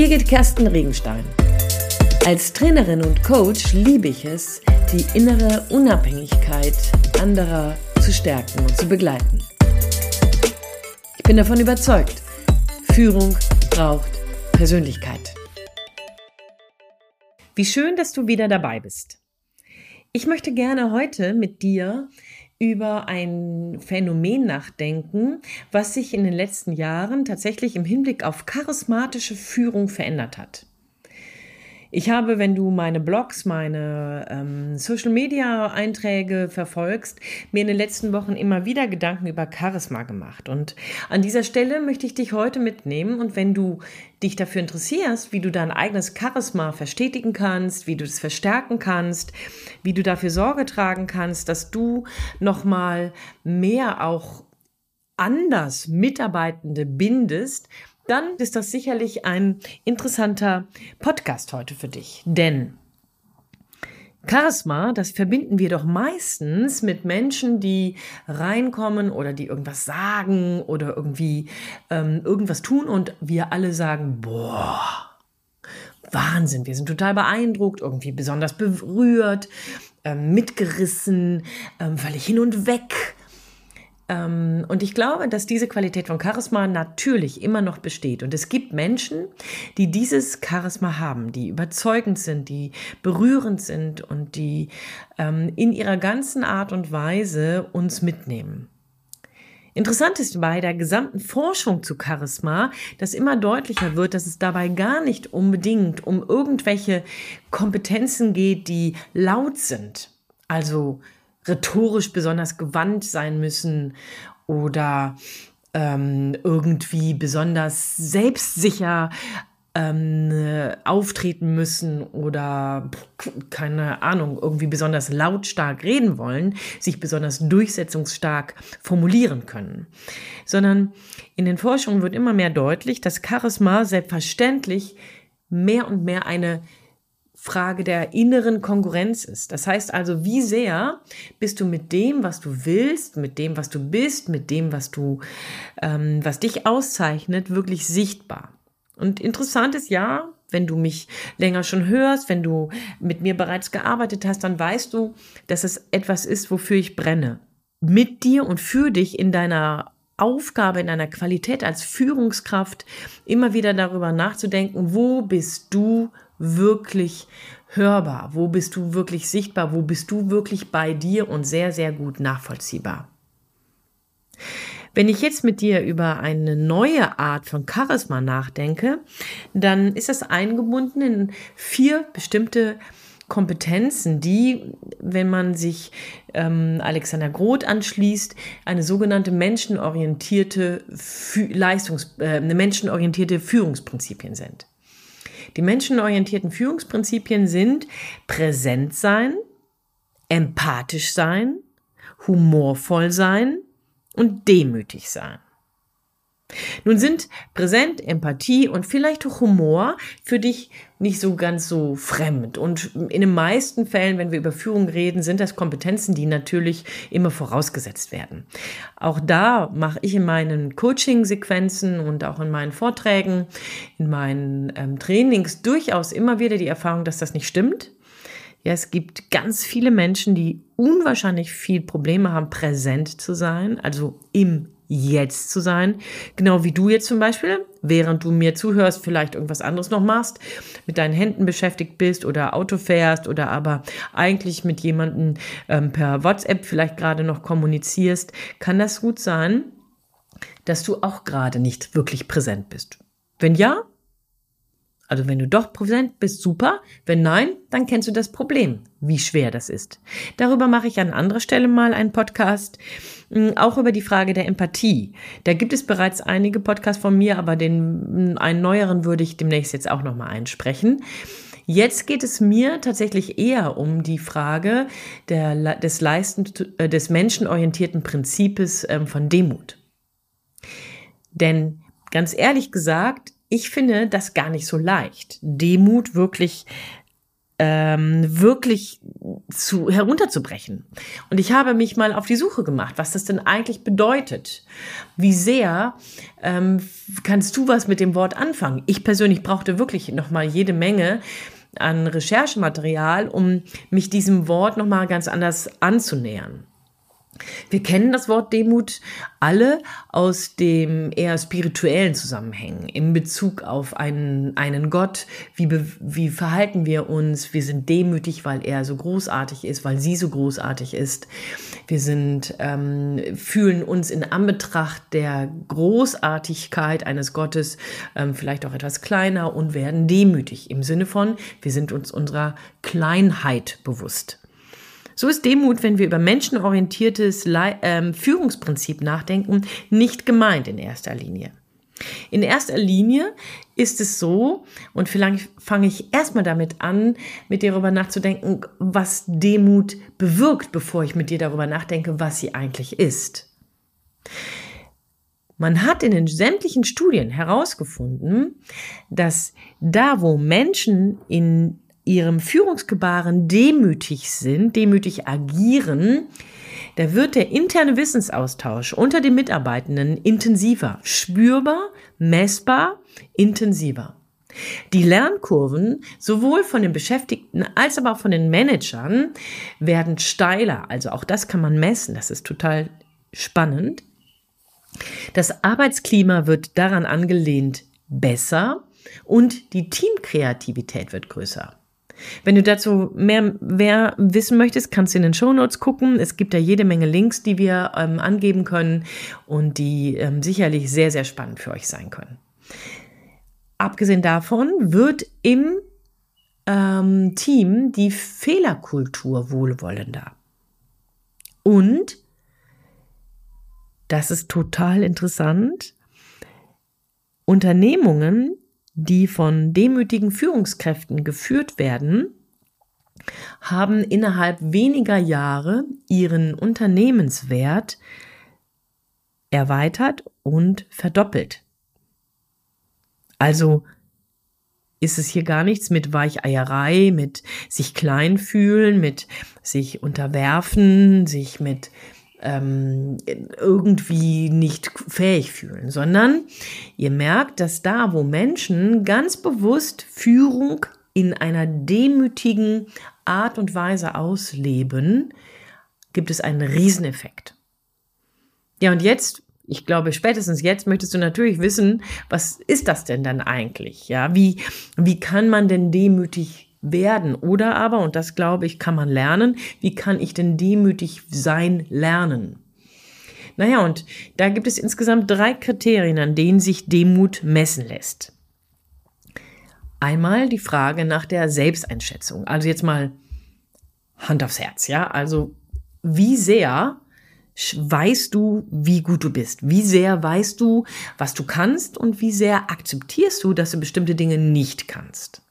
Birgit Kersten Regenstein. Als Trainerin und Coach liebe ich es, die innere Unabhängigkeit anderer zu stärken und zu begleiten. Ich bin davon überzeugt, Führung braucht Persönlichkeit. Wie schön, dass du wieder dabei bist. Ich möchte gerne heute mit dir über ein Phänomen nachdenken, was sich in den letzten Jahren tatsächlich im Hinblick auf charismatische Führung verändert hat. Ich habe, wenn du meine Blogs, meine ähm, Social-Media-Einträge verfolgst, mir in den letzten Wochen immer wieder Gedanken über Charisma gemacht. Und an dieser Stelle möchte ich dich heute mitnehmen. Und wenn du dich dafür interessierst, wie du dein eigenes Charisma verstetigen kannst, wie du es verstärken kannst, wie du dafür Sorge tragen kannst, dass du nochmal mehr auch anders Mitarbeitende bindest, dann ist das sicherlich ein interessanter Podcast heute für dich. Denn Charisma, das verbinden wir doch meistens mit Menschen, die reinkommen oder die irgendwas sagen oder irgendwie ähm, irgendwas tun und wir alle sagen, boah, Wahnsinn, wir sind total beeindruckt, irgendwie besonders berührt, ähm, mitgerissen, ähm, völlig hin und weg. Ähm, und ich glaube, dass diese Qualität von Charisma natürlich immer noch besteht. Und es gibt Menschen, die dieses Charisma haben, die überzeugend sind, die berührend sind und die ähm, in ihrer ganzen Art und Weise uns mitnehmen. Interessant ist bei der gesamten Forschung zu Charisma, dass immer deutlicher wird, dass es dabei gar nicht unbedingt um irgendwelche Kompetenzen geht, die laut sind. Also rhetorisch besonders gewandt sein müssen oder ähm, irgendwie besonders selbstsicher ähm, auftreten müssen oder keine Ahnung, irgendwie besonders lautstark reden wollen, sich besonders durchsetzungsstark formulieren können. Sondern in den Forschungen wird immer mehr deutlich, dass Charisma selbstverständlich mehr und mehr eine Frage der inneren Konkurrenz ist. Das heißt also, wie sehr bist du mit dem, was du willst, mit dem, was du bist, mit dem, was du, ähm, was dich auszeichnet, wirklich sichtbar. Und interessant ist ja, wenn du mich länger schon hörst, wenn du mit mir bereits gearbeitet hast, dann weißt du, dass es etwas ist, wofür ich brenne. Mit dir und für dich in deiner Aufgabe, in deiner Qualität als Führungskraft immer wieder darüber nachzudenken, wo bist du wirklich hörbar? Wo bist du wirklich sichtbar? Wo bist du wirklich bei dir und sehr, sehr gut nachvollziehbar? Wenn ich jetzt mit dir über eine neue Art von Charisma nachdenke, dann ist das eingebunden in vier bestimmte Kompetenzen, die, wenn man sich ähm, Alexander Groth anschließt, eine sogenannte menschenorientierte Leistungs, äh, eine menschenorientierte Führungsprinzipien sind. Die menschenorientierten Führungsprinzipien sind präsent sein, empathisch sein, humorvoll sein und demütig sein. Nun sind Präsent, Empathie und vielleicht auch Humor für dich nicht so ganz so fremd. Und in den meisten Fällen, wenn wir über Führung reden, sind das Kompetenzen, die natürlich immer vorausgesetzt werden. Auch da mache ich in meinen Coaching-Sequenzen und auch in meinen Vorträgen, in meinen ähm, Trainings durchaus immer wieder die Erfahrung, dass das nicht stimmt. Ja, es gibt ganz viele Menschen, die unwahrscheinlich viel Probleme haben, präsent zu sein, also im jetzt zu sein. Genau wie du jetzt zum Beispiel, während du mir zuhörst, vielleicht irgendwas anderes noch machst, mit deinen Händen beschäftigt bist oder Auto fährst oder aber eigentlich mit jemandem ähm, per WhatsApp vielleicht gerade noch kommunizierst, kann das gut sein, dass du auch gerade nicht wirklich präsent bist. Wenn ja, also wenn du doch präsent bist, super. Wenn nein, dann kennst du das Problem, wie schwer das ist. Darüber mache ich an anderer Stelle mal einen Podcast, mm, auch über die Frage der Empathie. Da gibt es bereits einige Podcasts von mir, aber den mm, einen neueren würde ich demnächst jetzt auch noch mal einsprechen. Jetzt geht es mir tatsächlich eher um die Frage der, des, Leisten, äh, des menschenorientierten Prinzips ähm, von Demut. Denn ganz ehrlich gesagt, ich finde das gar nicht so leicht, Demut wirklich ähm, wirklich zu, herunterzubrechen. Und ich habe mich mal auf die Suche gemacht, was das denn eigentlich bedeutet. Wie sehr ähm, kannst du was mit dem Wort anfangen? Ich persönlich brauchte wirklich noch mal jede Menge an Recherchematerial, um mich diesem Wort noch mal ganz anders anzunähern. Wir kennen das Wort Demut alle aus dem eher spirituellen Zusammenhängen in Bezug auf einen, einen Gott. Wie, wie verhalten wir uns? Wir sind demütig, weil er so großartig ist, weil sie so großartig ist. Wir sind, ähm, fühlen uns in Anbetracht der Großartigkeit eines Gottes ähm, vielleicht auch etwas kleiner und werden demütig im Sinne von, wir sind uns unserer Kleinheit bewusst. So ist Demut, wenn wir über menschenorientiertes ähm, Führungsprinzip nachdenken, nicht gemeint in erster Linie. In erster Linie ist es so, und vielleicht fange ich erstmal damit an, mit dir darüber nachzudenken, was Demut bewirkt, bevor ich mit dir darüber nachdenke, was sie eigentlich ist. Man hat in den sämtlichen Studien herausgefunden, dass da, wo Menschen in ihrem Führungsgebaren demütig sind, demütig agieren, da wird der interne Wissensaustausch unter den Mitarbeitenden intensiver, spürbar, messbar, intensiver. Die Lernkurven sowohl von den Beschäftigten als aber auch von den Managern werden steiler. Also auch das kann man messen. Das ist total spannend. Das Arbeitsklima wird daran angelehnt besser und die Teamkreativität wird größer. Wenn du dazu mehr, mehr wissen möchtest, kannst du in den Show Notes gucken. Es gibt da jede Menge Links, die wir ähm, angeben können und die ähm, sicherlich sehr, sehr spannend für euch sein können. Abgesehen davon wird im ähm, Team die Fehlerkultur wohlwollender. Und, das ist total interessant, Unternehmungen, die von demütigen Führungskräften geführt werden, haben innerhalb weniger Jahre ihren Unternehmenswert erweitert und verdoppelt. Also ist es hier gar nichts mit Weicheierei, mit sich klein fühlen, mit sich unterwerfen, sich mit ähm, irgendwie nicht fähig fühlen, sondern ihr merkt, dass da, wo Menschen ganz bewusst Führung in einer demütigen Art und Weise ausleben, gibt es einen Rieseneffekt. Ja, und jetzt, ich glaube, spätestens jetzt möchtest du natürlich wissen, was ist das denn dann eigentlich? Ja, wie, wie kann man denn demütig werden. Oder aber, und das glaube ich, kann man lernen, wie kann ich denn demütig sein lernen? Naja, und da gibt es insgesamt drei Kriterien, an denen sich Demut messen lässt. Einmal die Frage nach der Selbsteinschätzung. Also jetzt mal Hand aufs Herz, ja? Also wie sehr weißt du, wie gut du bist? Wie sehr weißt du, was du kannst und wie sehr akzeptierst du, dass du bestimmte Dinge nicht kannst?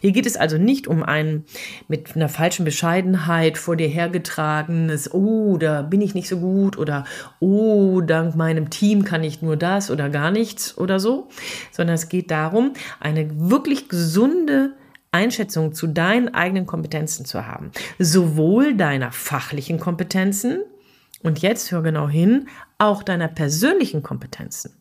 Hier geht es also nicht um ein mit einer falschen Bescheidenheit vor dir hergetragenes, oh, da bin ich nicht so gut oder oh, dank meinem Team kann ich nur das oder gar nichts oder so, sondern es geht darum, eine wirklich gesunde Einschätzung zu deinen eigenen Kompetenzen zu haben. Sowohl deiner fachlichen Kompetenzen und jetzt hör genau hin, auch deiner persönlichen Kompetenzen.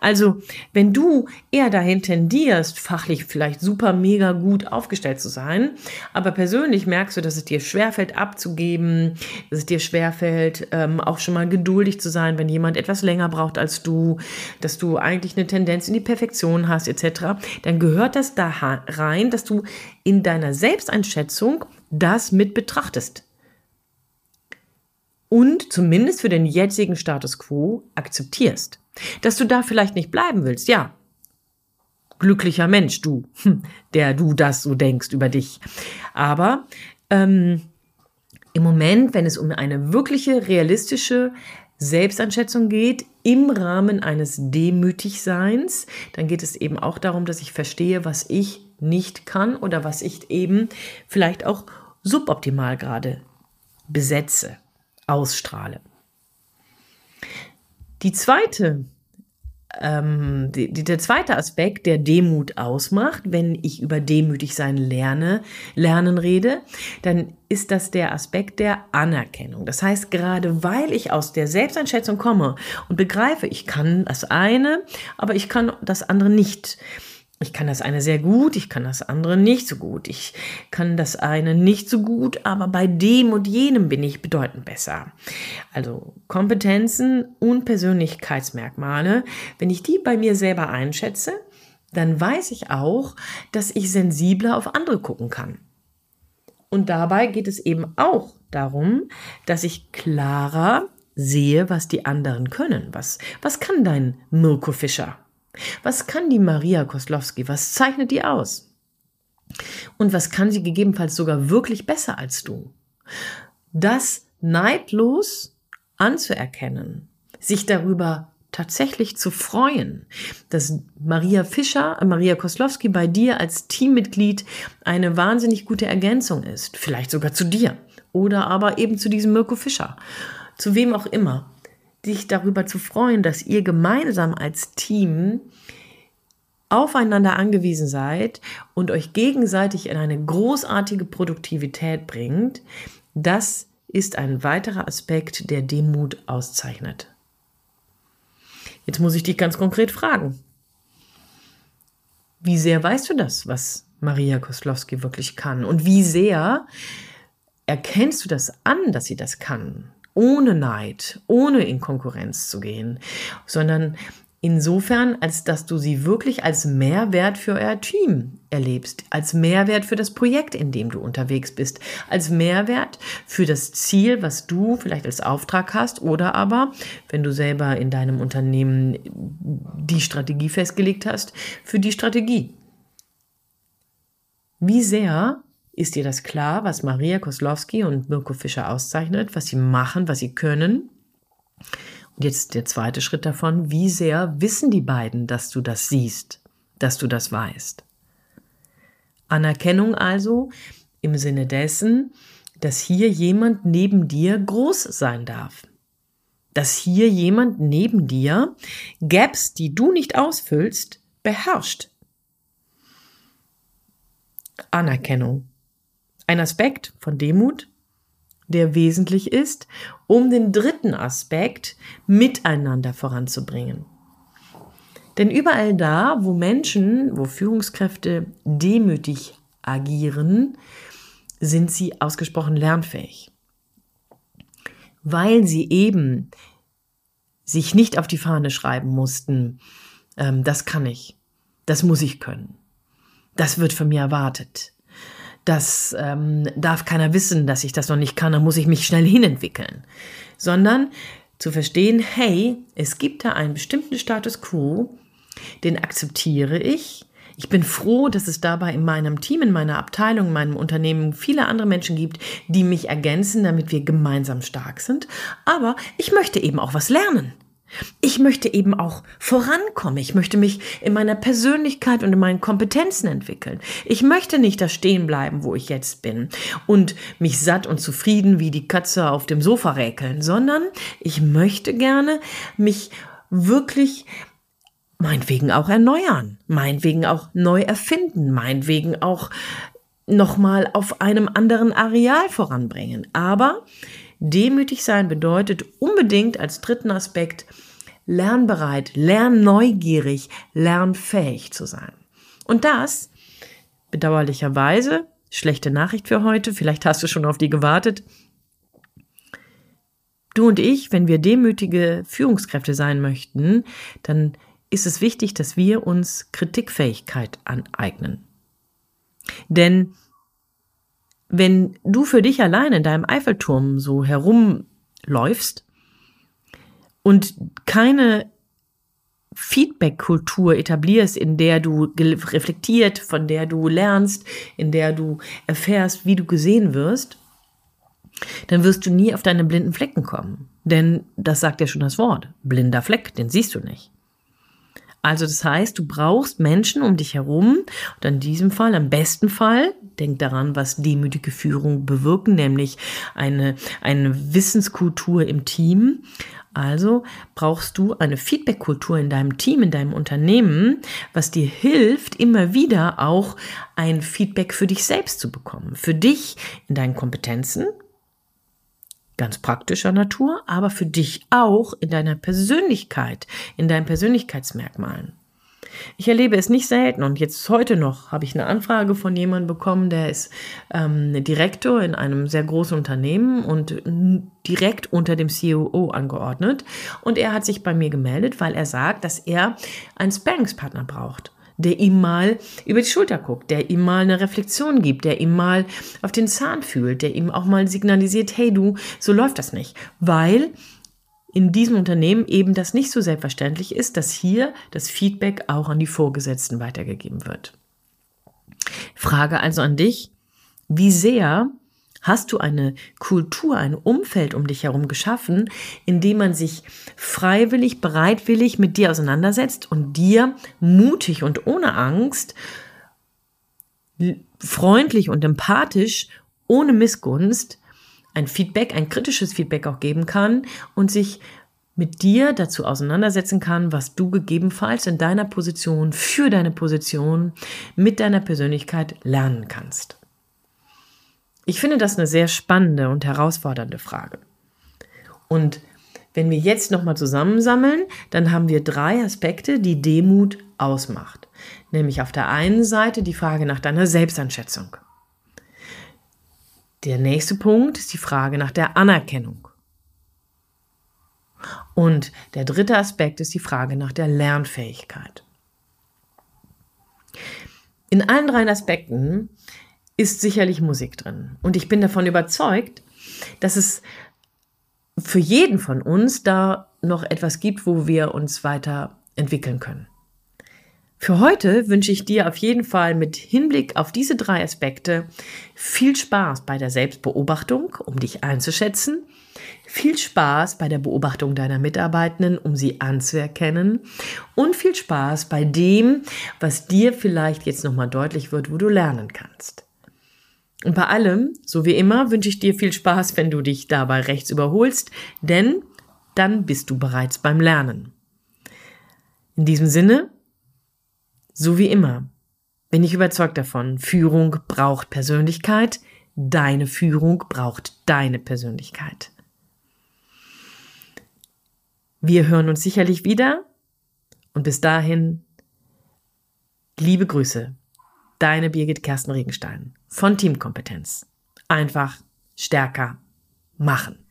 Also, wenn du eher dahin tendierst, fachlich vielleicht super mega gut aufgestellt zu sein, aber persönlich merkst du, dass es dir schwerfällt abzugeben, dass es dir schwerfällt, ähm, auch schon mal geduldig zu sein, wenn jemand etwas länger braucht als du, dass du eigentlich eine Tendenz in die Perfektion hast, etc., dann gehört das da rein, dass du in deiner Selbsteinschätzung das mit betrachtest und zumindest für den jetzigen Status quo akzeptierst. Dass du da vielleicht nicht bleiben willst, ja. Glücklicher Mensch, du, hm, der du das so denkst über dich. Aber ähm, im Moment, wenn es um eine wirkliche, realistische Selbstanschätzung geht, im Rahmen eines Demütigseins, dann geht es eben auch darum, dass ich verstehe, was ich nicht kann oder was ich eben vielleicht auch suboptimal gerade besetze, ausstrahle. Die zweite ähm, die, der zweite Aspekt, der Demut ausmacht, wenn ich über demütig sein lerne, lernen rede, dann ist das der Aspekt der Anerkennung. Das heißt, gerade weil ich aus der Selbsteinschätzung komme und begreife, ich kann das eine, aber ich kann das andere nicht, ich kann das eine sehr gut, ich kann das andere nicht so gut. Ich kann das eine nicht so gut, aber bei dem und jenem bin ich bedeutend besser. Also Kompetenzen und Persönlichkeitsmerkmale, wenn ich die bei mir selber einschätze, dann weiß ich auch, dass ich sensibler auf andere gucken kann. Und dabei geht es eben auch darum, dass ich klarer sehe, was die anderen können. Was, was kann dein Mirko Fischer? Was kann die Maria Koslowski? Was zeichnet die aus? Und was kann sie gegebenenfalls sogar wirklich besser als du? Das neidlos anzuerkennen, sich darüber tatsächlich zu freuen, dass Maria Fischer, Maria Koslowski bei dir als Teammitglied eine wahnsinnig gute Ergänzung ist, vielleicht sogar zu dir oder aber eben zu diesem Mirko Fischer, zu wem auch immer dich darüber zu freuen, dass ihr gemeinsam als Team aufeinander angewiesen seid und euch gegenseitig in eine großartige Produktivität bringt, das ist ein weiterer Aspekt, der Demut auszeichnet. Jetzt muss ich dich ganz konkret fragen. Wie sehr weißt du das, was Maria Koslowski wirklich kann? Und wie sehr erkennst du das an, dass sie das kann? Ohne Neid, ohne in Konkurrenz zu gehen, sondern insofern, als dass du sie wirklich als Mehrwert für euer Team erlebst, als Mehrwert für das Projekt, in dem du unterwegs bist, als Mehrwert für das Ziel, was du vielleicht als Auftrag hast oder aber, wenn du selber in deinem Unternehmen die Strategie festgelegt hast, für die Strategie. Wie sehr ist dir das klar, was Maria Koslowski und Mirko Fischer auszeichnet, was sie machen, was sie können? Und jetzt der zweite Schritt davon, wie sehr wissen die beiden, dass du das siehst, dass du das weißt? Anerkennung also im Sinne dessen, dass hier jemand neben dir groß sein darf. Dass hier jemand neben dir Gaps, die du nicht ausfüllst, beherrscht. Anerkennung. Ein Aspekt von Demut, der wesentlich ist, um den dritten Aspekt miteinander voranzubringen. Denn überall da, wo Menschen, wo Führungskräfte demütig agieren, sind sie ausgesprochen lernfähig. Weil sie eben sich nicht auf die Fahne schreiben mussten, ähm, das kann ich, das muss ich können, das wird von mir erwartet, das ähm, darf keiner wissen, dass ich das noch nicht kann, dann muss ich mich schnell hinentwickeln. Sondern zu verstehen, hey, es gibt da einen bestimmten Status quo, den akzeptiere ich. Ich bin froh, dass es dabei in meinem Team, in meiner Abteilung, in meinem Unternehmen viele andere Menschen gibt, die mich ergänzen, damit wir gemeinsam stark sind. Aber ich möchte eben auch was lernen. Ich möchte eben auch vorankommen. Ich möchte mich in meiner Persönlichkeit und in meinen Kompetenzen entwickeln. Ich möchte nicht da stehen bleiben, wo ich jetzt bin und mich satt und zufrieden wie die Katze auf dem Sofa räkeln, sondern ich möchte gerne mich wirklich meinetwegen auch erneuern, meinetwegen auch neu erfinden, meinetwegen auch nochmal auf einem anderen Areal voranbringen. Aber Demütig sein bedeutet unbedingt als dritten Aspekt lernbereit, lernneugierig, lernfähig zu sein. Und das, bedauerlicherweise, schlechte Nachricht für heute, vielleicht hast du schon auf die gewartet, du und ich, wenn wir demütige Führungskräfte sein möchten, dann ist es wichtig, dass wir uns Kritikfähigkeit aneignen. Denn wenn du für dich allein in deinem Eiffelturm so herumläufst und keine Feedback-Kultur etablierst, in der du reflektiert, von der du lernst, in der du erfährst, wie du gesehen wirst, dann wirst du nie auf deine blinden Flecken kommen. Denn das sagt ja schon das Wort. Blinder Fleck, den siehst du nicht. Also das heißt, du brauchst Menschen um dich herum und in diesem Fall, im besten Fall, denk daran, was demütige Führung bewirken, nämlich eine, eine Wissenskultur im Team, Also brauchst du eine Feedback-Kultur in deinem Team, in deinem Unternehmen, was dir hilft, immer wieder auch ein Feedback für dich selbst zu bekommen. Für dich in deinen Kompetenzen, ganz praktischer Natur, aber für dich auch in deiner Persönlichkeit, in deinen Persönlichkeitsmerkmalen. Ich erlebe es nicht selten und jetzt heute noch habe ich eine Anfrage von jemandem bekommen, der ist ähm, Direktor in einem sehr großen Unternehmen und direkt unter dem COO angeordnet. Und er hat sich bei mir gemeldet, weil er sagt, dass er einen Sparringspartner braucht der ihm mal über die Schulter guckt, der ihm mal eine Reflexion gibt, der ihm mal auf den Zahn fühlt, der ihm auch mal signalisiert, hey du, so läuft das nicht, weil in diesem Unternehmen eben das nicht so selbstverständlich ist, dass hier das Feedback auch an die Vorgesetzten weitergegeben wird. Frage also an dich, wie sehr hast du eine Kultur, ein Umfeld um dich herum geschaffen, in dem man sich freiwillig, bereitwillig mit dir auseinandersetzt und dir mutig und ohne Angst, freundlich und empathisch, ohne Missgunst ein Feedback, ein kritisches Feedback auch geben kann und sich mit dir dazu auseinandersetzen kann, was du gegebenenfalls in deiner Position, für deine Position, mit deiner Persönlichkeit lernen kannst. Ich finde das eine sehr spannende und herausfordernde Frage. Und wenn wir jetzt nochmal zusammensammeln, dann haben wir drei Aspekte, die Demut ausmacht. Nämlich auf der einen Seite die Frage nach deiner Selbstanschätzung. Der nächste Punkt ist die Frage nach der Anerkennung. Und der dritte Aspekt ist die Frage nach der Lernfähigkeit. In allen drei Aspekten ist sicherlich Musik drin. Und ich bin davon überzeugt, dass es für jeden von uns da noch etwas gibt, wo wir uns weiter entwickeln können. Für heute wünsche ich dir auf jeden Fall mit Hinblick auf diese drei Aspekte viel Spaß bei der Selbstbeobachtung, um dich einzuschätzen, viel Spaß bei der Beobachtung deiner Mitarbeitenden, um sie anzuerkennen und viel Spaß bei dem, was dir vielleicht jetzt nochmal deutlich wird, wo du lernen kannst. Und bei allem, so wie immer, wünsche ich dir viel Spaß, wenn du dich dabei rechts überholst, denn dann bist du bereits beim Lernen. In diesem Sinne, so wie immer bin ich überzeugt davon, Führung braucht Persönlichkeit, deine Führung braucht deine Persönlichkeit. Wir hören uns sicherlich wieder und bis dahin liebe Grüße, deine Birgit Kersten Regenstein von Teamkompetenz. Einfach stärker machen.